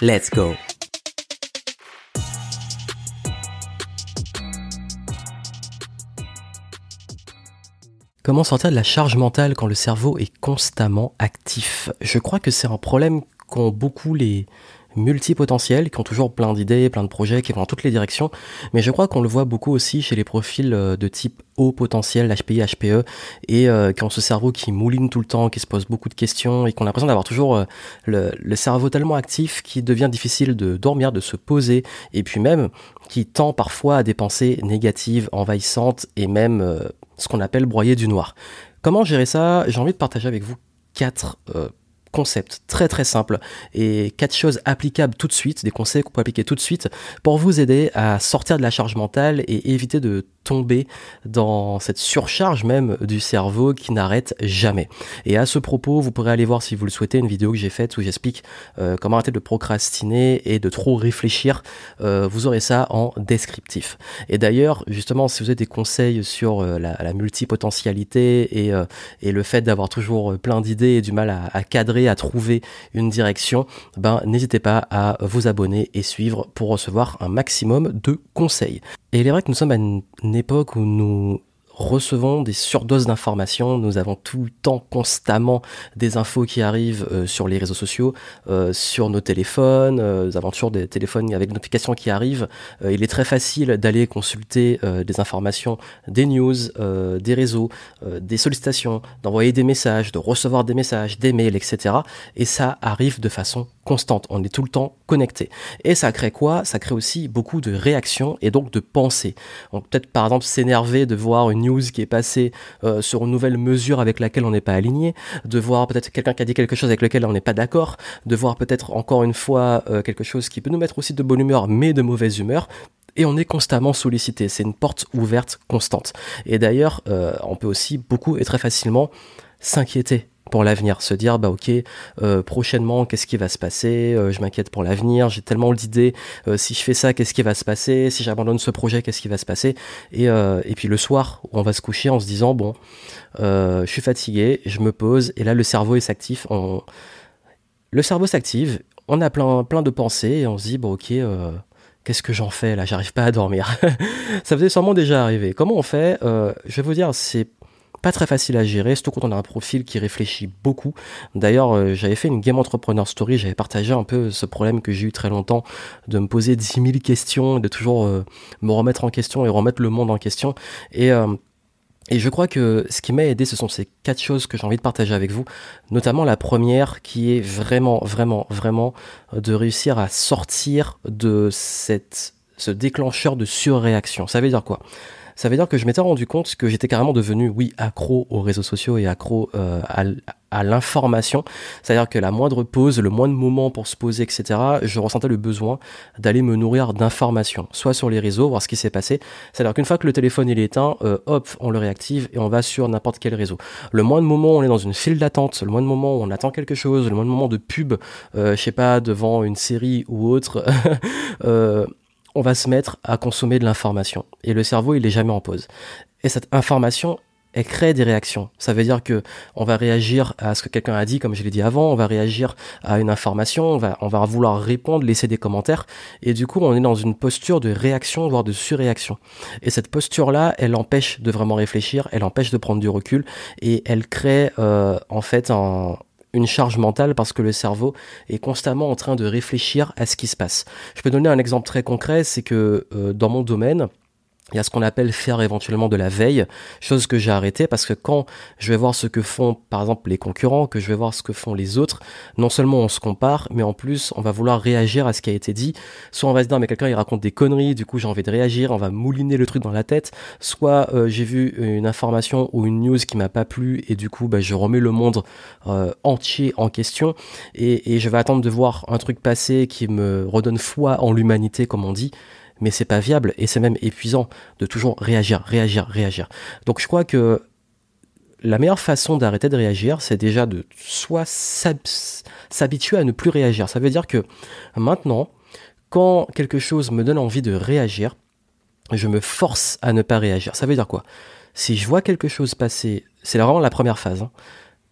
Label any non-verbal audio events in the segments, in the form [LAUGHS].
Let's go. Comment sortir de la charge mentale quand le cerveau est constamment actif? Je crois que c'est un problème qu'ont beaucoup les, multipotentiels, qui ont toujours plein d'idées, plein de projets, qui vont dans toutes les directions. Mais je crois qu'on le voit beaucoup aussi chez les profils euh, de type haut potentiel, HPI, HPE, et euh, qui ont ce cerveau qui mouline tout le temps, qui se pose beaucoup de questions, et qu'on a l'impression d'avoir toujours euh, le, cerveau tellement actif qu'il devient difficile de dormir, de se poser, et puis même qui tend parfois à des pensées négatives, envahissantes, et même ce qu'on appelle broyer du noir. Comment gérer ça? J'ai envie de partager avec vous quatre concept très très simple et quatre choses applicables tout de suite, des conseils qu'on peut appliquer tout de suite pour vous aider à sortir de la charge mentale et éviter de tomber dans cette surcharge même du cerveau qui n'arrête jamais. Et à ce propos, vous pourrez aller voir si vous le souhaitez une vidéo que j'ai faite où j'explique euh, comment arrêter de procrastiner et de trop réfléchir. Euh, vous aurez ça en descriptif. Et d'ailleurs, justement, si vous avez des conseils sur euh, la, multipotentialité et, et le fait d'avoir toujours plein d'idées et du mal à, à, cadrer, à trouver une direction, ben n'hésitez pas à vous abonner et suivre pour recevoir un maximum de conseils. Et il est vrai que nous sommes à une, époque où nous recevons des surdoses d'informations, nous avons tout le temps constamment des infos qui arrivent euh, sur les réseaux sociaux, euh, sur nos téléphones, euh, nous avons toujours des téléphones avec notifications qui arrivent. Euh, il est très facile d'aller consulter des informations, des news, des réseaux, des sollicitations, d'envoyer des messages, de recevoir des messages, des mails, etc. Et ça arrive de façon constante, on est tout le temps connecté. Et ça crée quoi? Ça crée aussi beaucoup de réactions et donc de pensées. On peut peut-être par exemple s'énerver de voir une news qui est passée euh, sur une nouvelle mesure avec laquelle on n'est pas aligné, de voir peut-être quelqu'un qui a dit quelque chose avec lequel on n'est pas d'accord, de voir peut-être encore une fois euh, quelque chose qui peut nous mettre aussi de bonne humeur mais de mauvaise humeur et on est constamment sollicité. C'est une porte ouverte constante. Et d'ailleurs, euh, on peut aussi beaucoup et très facilement s'inquiéter pour l'avenir, se dire bah ok euh, prochainement qu'est-ce qui va se passer, euh, je m'inquiète pour l'avenir, j'ai tellement d'idées, euh, si je fais ça qu'est-ce qui va se passer, si j'abandonne ce projet qu'est-ce qui va se passer? Et, et puis le soir on va se coucher en se disant bon je suis fatigué, je me pose et là le cerveau est s'active, on... le cerveau s'active, on a plein plein de pensées et on se dit bon ok qu'est-ce que j'en fais là, j'arrive pas à dormir, [LAUGHS] ça faisait sûrement déjà arriver. Comment on fait? Je vais vous dire c'est pas très facile à gérer, surtout quand on a un profil qui réfléchit beaucoup. D'ailleurs, euh, j'avais fait une Game Entrepreneur Story, j'avais partagé un peu ce problème que j'ai eu très longtemps, de me poser 10 000 questions, de toujours euh, me remettre en question et remettre le monde en question. Et, euh, et je crois que ce qui m'a aidé, ce sont ces quatre choses que j'ai envie de partager avec vous, notamment la première qui est vraiment, vraiment, vraiment de réussir à sortir de ce déclencheur de surréaction. Ça veut dire quoi? Ça veut dire que je m'étais rendu compte que j'étais carrément devenu, oui, accro aux réseaux sociaux et accro euh, à, l'information. C'est-à-dire que la moindre pause, le moindre moment pour se poser, etc., je ressentais le besoin d'aller me nourrir d'informations, soit sur les réseaux, voir ce qui s'est passé. C'est-à-dire qu'une fois que le téléphone il est éteint, euh, hop, on le réactive et on va sur n'importe quel réseau. Le moindre moment où on est dans une file d'attente, le moindre moment où on attend quelque chose, le moindre moment de pub, euh, je sais pas, devant une série ou autre, [LAUGHS] euh, on va se mettre à consommer de l'information. Et le cerveau, il est jamais en pause. Et cette information, elle crée des réactions. Ça veut dire que on va réagir à ce que quelqu'un a dit, comme je l'ai dit avant, on va réagir à une information, on va, on va vouloir répondre, laisser des commentaires, et du coup on est dans une posture de réaction, voire de surréaction. Et cette posture-là, elle empêche de vraiment réfléchir, elle empêche de prendre du recul, et elle crée euh, en fait un, une charge mentale parce que le cerveau est constamment en train de réfléchir à ce qui se passe. Je peux donner un exemple très concret, c'est que euh, dans mon domaine, il y a ce qu'on appelle faire éventuellement de la veille, chose que j'ai arrêté parce que quand je vais voir ce que font par exemple les concurrents, que je vais voir ce que font les autres, non seulement on se compare, mais en plus on va vouloir réagir à ce qui a été dit. Soit on va se dire mais quelqu'un il raconte des conneries, du coup j'ai envie de réagir, on va mouliner le truc dans la tête. Soit euh, j'ai vu une information ou une news qui m'a pas plu et du coup bah, je remets le monde euh, entier en question et, et je vais attendre de voir un truc passer qui me redonne foi en l'humanité comme on dit mais c'est pas viable et c'est même épuisant de toujours réagir, réagir, réagir. Donc je crois que la meilleure façon d'arrêter de réagir, c'est déjà de soit s'habituer à ne plus réagir. Ça veut dire que maintenant, quand quelque chose me donne envie de réagir, je me force à ne pas réagir. Ça veut dire quoi? Si je vois quelque chose passer, c'est vraiment la première phase, hein,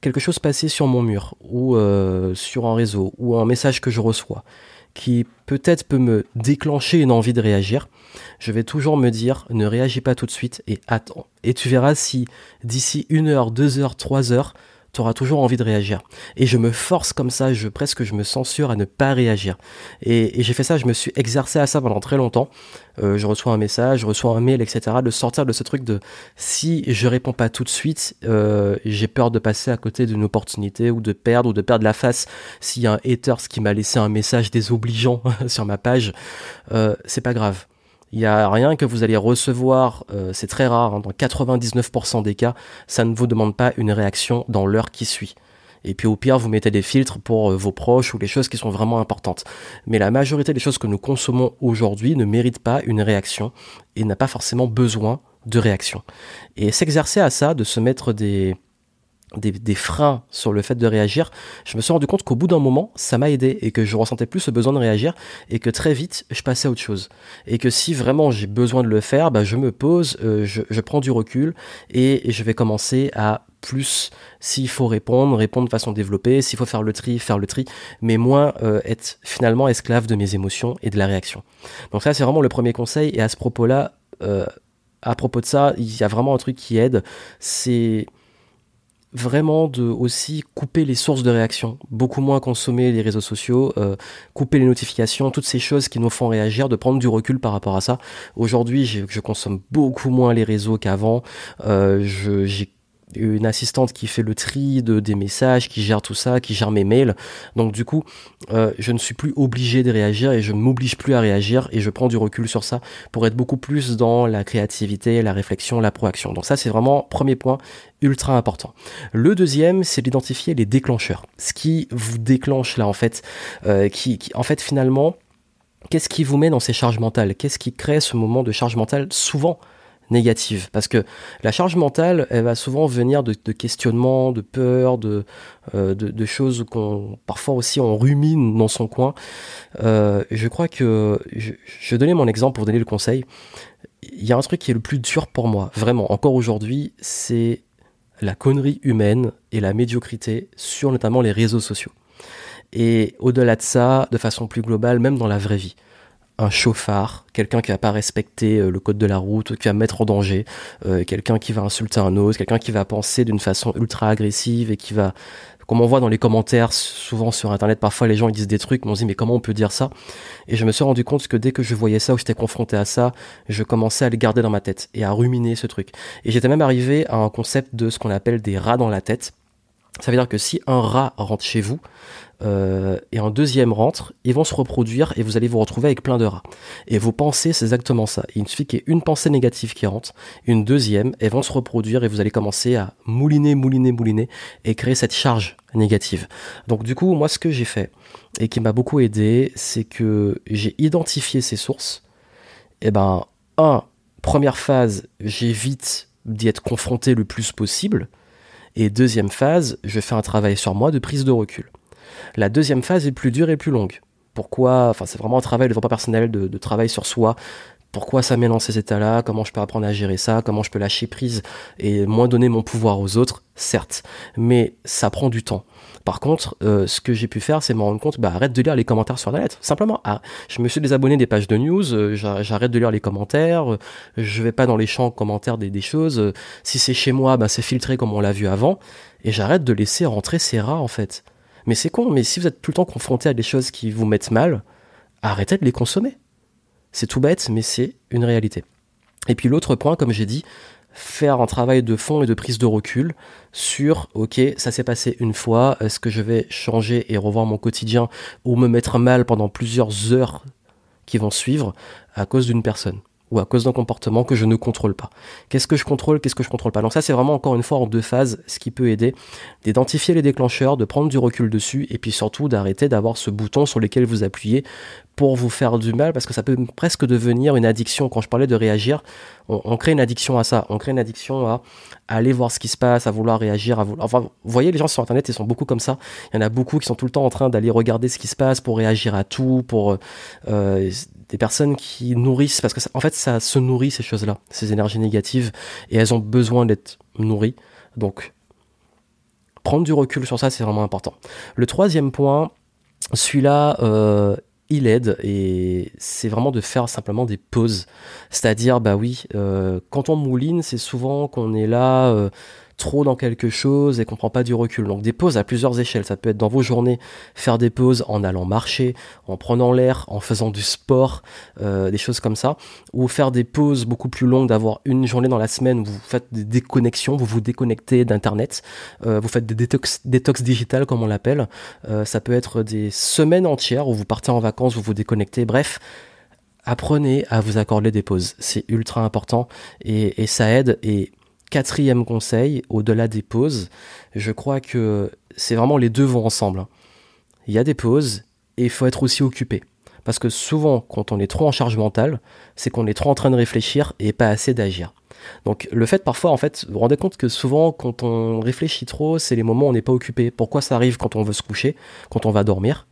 quelque chose passer sur mon mur ou euh, sur un réseau ou un message que je reçois, qui peut-être peut me déclencher une envie de réagir, je vais toujours me dire ne réagis pas tout de suite et attends. Et tu verras si d'ici une heure, deux heures, trois heures, tu auras toujours envie de réagir. Et je me force comme ça, je presque je me censure à ne pas réagir. Et, j'ai fait ça, je me suis exercé à ça pendant très longtemps. Euh, je reçois un message, je reçois un mail, etc. De sortir de ce truc de si je réponds pas tout de suite, euh, j'ai peur de passer à côté d'une opportunité ou de perdre ou de perdre la face. S'il y a un haters qui m'a laissé un message désobligeant [LAUGHS] sur ma page, euh, c'est pas grave. Il n'y a rien que vous allez recevoir, euh, c'est très rare, hein, dans 99% des cas, ça ne vous demande pas une réaction dans l'heure qui suit. Et puis au pire, vous mettez des filtres pour euh, vos proches ou les choses qui sont vraiment importantes. Mais la majorité des choses que nous consommons aujourd'hui ne méritent pas une réaction et n'a pas forcément besoin de réaction. Et s'exercer à ça, de se mettre des, des, freins sur le fait de réagir, je me suis rendu compte qu'au bout d'un moment, ça m'a aidé et que je ressentais plus ce besoin de réagir et que très vite, je passais à autre chose. Et que si vraiment j'ai besoin de le faire, bah, je me pose, euh, je, prends du recul et, je vais commencer à plus, s'il faut répondre, répondre de façon développée, s'il faut faire le tri, faire le tri, mais moins euh, être finalement esclave de mes émotions et de la réaction. Donc ça, c'est vraiment le premier conseil. Et à ce propos-là, euh, à propos de ça, il y a vraiment un truc qui aide, c'est vraiment de aussi couper les sources de réaction, beaucoup moins consommer les réseaux sociaux, euh, couper les notifications, toutes ces choses qui nous font réagir, de prendre du recul par rapport à ça. Aujourd'hui, je consomme beaucoup moins les réseaux qu'avant. Euh, j'ai une assistante qui fait le tri de, des messages, qui gère tout ça, qui gère mes mails. Donc du coup, euh, je ne suis plus obligé de réagir et je ne m'oblige plus à réagir et je prends du recul sur ça pour être beaucoup plus dans la créativité, la réflexion, la proaction. Donc ça, c'est vraiment premier point ultra important. Le deuxième, c'est d'identifier les déclencheurs. Ce qui vous déclenche là, en fait, euh, qui, qui en fait finalement, qu'est-ce qui vous met dans ces charges mentales? Qu'est-ce qui crée ce moment de charge mentale souvent négative. Parce que la charge mentale, elle va souvent venir de, questionnements, de peurs, de, euh, de, choses qu'on parfois aussi on rumine dans son coin. Euh, je crois que je, je vais donner mon exemple pour donner le conseil. Il y a un truc qui est le plus dur pour moi, vraiment, encore aujourd'hui, c'est la connerie humaine et la médiocrité sur notamment les réseaux sociaux. Et au-delà de ça, de façon plus globale, même dans la vraie vie un chauffard, quelqu'un qui va pas respecter euh, le code de la route, qui va mettre en danger, euh, quelqu'un qui va insulter un autre, quelqu'un qui va penser d'une façon ultra agressive et qui va, comme on voit dans les commentaires, souvent sur internet, parfois les gens ils disent des trucs, mais on se dit mais comment on peut dire ça? Et je me suis rendu compte que dès que je voyais ça ou j'étais confronté à ça, je commençais à le garder dans ma tête et à ruminer ce truc. Et j'étais même arrivé à un concept de ce qu'on appelle des rats dans la tête. Ça veut dire que si un rat rentre chez vous, euh, et un deuxième rentre, ils vont se reproduire et vous allez vous retrouver avec plein de rats. Et vos pensées, c'est exactement ça. Il suffit qu'il y ait une pensée négative qui rentre, une deuxième, elles vont se reproduire et vous allez commencer à mouliner, mouliner, mouliner et créer cette charge négative. Donc du coup, moi, ce que j'ai fait et qui m'a beaucoup aidé, c'est que j'ai identifié ces sources. Et eh ben, un, première phase, j'évite d'y être confronté le plus possible. Et deuxième phase, je fais un travail sur moi de prise de recul. La deuxième phase est plus dure et plus longue. Pourquoi Enfin, c'est vraiment un travail de développement personnel, de, travail sur soi. Pourquoi ça met dans ces états-là? Comment je peux apprendre à gérer ça? Comment je peux lâcher prise et moins donner mon pouvoir aux autres? Certes, mais ça prend du temps. Par contre, euh, ce que j'ai pu faire, c'est me rendre compte, bah, arrête de lire les commentaires sur Internet. Simplement, ah, je me suis désabonné des pages de news, euh, j'arrête de lire les commentaires, euh, je vais pas dans les champs commentaires des, choses. si c'est chez moi, bah, c'est filtré comme on l'a vu avant, et j'arrête de laisser rentrer ces rats en fait. Mais c'est con, mais si vous êtes tout le temps confronté à des choses qui vous mettent mal, arrêtez de les consommer. C'est tout bête, mais c'est une réalité. Et puis l'autre point, comme j'ai dit, faire un travail de fond et de prise de recul sur ok ça s'est passé une fois est-ce que je vais changer et revoir mon quotidien ou me mettre mal pendant plusieurs heures qui vont suivre à cause d'une personne? Ou à cause d'un comportement que je ne contrôle pas. Qu'est-ce que je contrôle, qu'est-ce que je contrôle pas? Donc ça c'est vraiment encore une fois en deux phases ce qui peut aider d'identifier les déclencheurs, de prendre du recul dessus et puis surtout d'arrêter d'avoir ce bouton sur lequel vous appuyez pour vous faire du mal parce que ça peut presque devenir une addiction. Quand je parlais de réagir, on, crée une addiction à ça. On crée une addiction à, aller voir ce qui se passe, à vouloir réagir, à vouloir. Enfin, vous voyez, les gens sur Internet, ils sont beaucoup comme ça. Il y en a beaucoup qui sont tout le temps en train d'aller regarder ce qui se passe pour réagir à tout, pour euh, des personnes qui nourrissent parce que en fait, ça se nourrit ces choses-là, ces énergies négatives, et elles ont besoin d'être nourries. Donc, prendre du recul sur ça, c'est vraiment important. Le troisième point, celui-là, euh, il aide et c'est vraiment de faire simplement des pauses. C'est-à-dire, bah oui, euh, quand on mouline, c'est souvent qu'on est là euh, trop dans quelque chose et qu'on prend pas du recul. Donc des pauses à plusieurs échelles. Ça peut être dans vos journées, faire des pauses en allant marcher, en prenant l'air, en faisant du sport, euh, des choses comme ça. Ou faire des pauses beaucoup plus longues, d'avoir une journée dans la semaine où vous faites des déconnexions, vous vous déconnectez d'Internet, euh, vous faites des détox, détox digitales comme on l'appelle. Euh, ça peut être des semaines entières où vous partez en vacances, vous vous déconnectez. Bref, apprenez à vous accorder des pauses. C'est ultra important et, et ça aide. Et Quatrième conseil, au-delà des pauses, je crois que c'est vraiment les deux vont ensemble. Il y a des pauses et il faut être aussi occupé. Parce que souvent, quand on est trop en charge mentale, c'est qu'on est trop en train de réfléchir et pas assez d'agir. Donc le fait parfois, en fait, vous vous rendez compte que souvent, quand on réfléchit trop, c'est les moments où on n'est pas occupé. Pourquoi ça arrive quand on veut se coucher, quand on va dormir?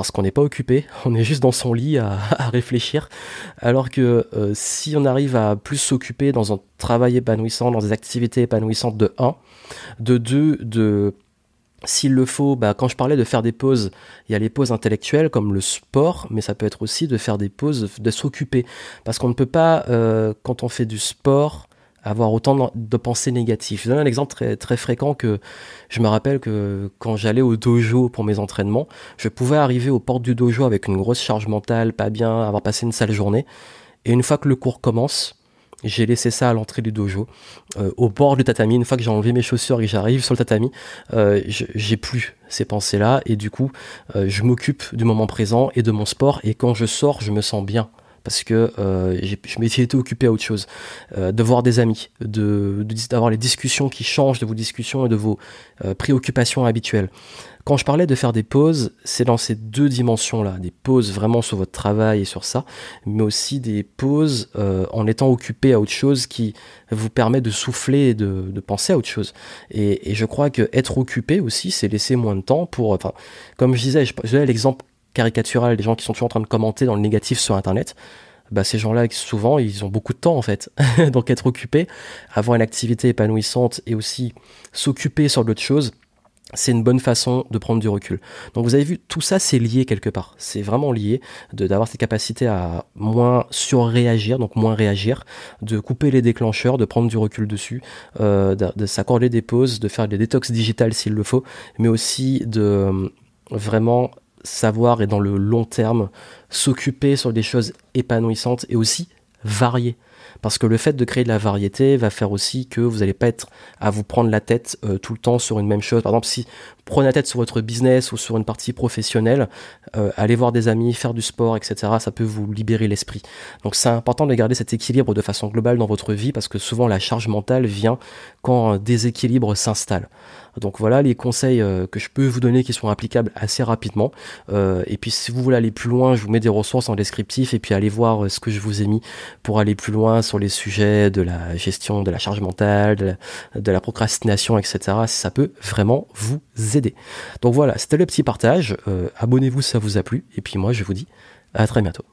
Parce qu'on n'est pas occupé, [LAUGHS] on est juste dans son lit à, réfléchir. Alors que euh, si on arrive à plus s'occuper dans un travail épanouissant, dans des activités épanouissantes de 1, de 2, de s'il le faut, bah, quand je parlais de faire des pauses, il y a les pauses intellectuelles comme le sport, mais ça peut être aussi de faire des pauses, de s'occuper. Parce qu'on ne peut pas, euh, quand on fait du sport, avoir autant de pensées négatives. Je donne un exemple très, fréquent que je me rappelle que quand j'allais au dojo pour mes entraînements, je pouvais arriver aux portes du dojo avec une grosse charge mentale, pas bien, avoir passé une sale journée. Et une fois que le cours commence, j'ai laissé ça à l'entrée du dojo, euh, au bord du tatami. Une fois que j'ai enlevé mes chaussures et que j'arrive sur le tatami, euh, j'ai plus ces pensées-là et du coup, euh, je m'occupe du moment présent et de mon sport. Et quand je sors, je me sens bien parce que euh, je m'étais été occupé à autre chose, euh, de voir des amis, de d'avoir les discussions qui changent de vos discussions et de vos euh, préoccupations habituelles. Quand je parlais de faire des pauses, c'est dans ces deux dimensions-là, des pauses vraiment sur votre travail et sur ça, mais aussi des pauses en étant occupé à autre chose qui vous permet de souffler et de, penser à autre chose. Et, et je crois que être occupé aussi, c'est laisser moins de temps pour, enfin, comme je disais, je, je l'exemple caricatural, des gens qui sont toujours en train de commenter dans le négatif sur Internet, bah ces gens-là, souvent, ils ont beaucoup de temps en fait. [LAUGHS] Donc être occupé, avoir une activité épanouissante et aussi s'occuper sur d'autres choses, c'est une bonne façon de prendre du recul. Donc vous avez vu, tout ça c'est lié quelque part. C'est vraiment lié d'avoir cette capacité à moins surréagir, donc moins réagir, de couper les déclencheurs, de prendre du recul dessus, euh, de, de s'accorder des pauses, de faire des détox digitales s'il le faut, mais aussi de euh, vraiment savoir et dans le long terme s'occuper sur des choses épanouissantes et aussi variées. Parce que le fait de créer de la variété va faire aussi que vous n'allez pas être à vous prendre la tête euh, tout le temps sur une même chose. Par exemple, si prenez la tête sur votre business ou sur une partie professionnelle, euh, aller voir des amis, faire du sport, etc., ça peut vous libérer l'esprit. Donc c'est important de garder cet équilibre de façon globale dans votre vie parce que souvent la charge mentale vient quand un déséquilibre s'installe. Donc voilà les conseils euh, que je peux vous donner qui sont applicables assez rapidement. Euh, et puis si vous voulez aller plus loin, je vous mets des ressources en descriptif et puis allez voir euh, ce que je vous ai mis pour aller plus loin sur les sujets de la gestion de la charge mentale, de la, procrastination, etc. Ça peut vraiment vous aider. Donc voilà, c'était le petit partage. abonnez-vous si ça vous a plu. Et puis moi je vous dis à très bientôt.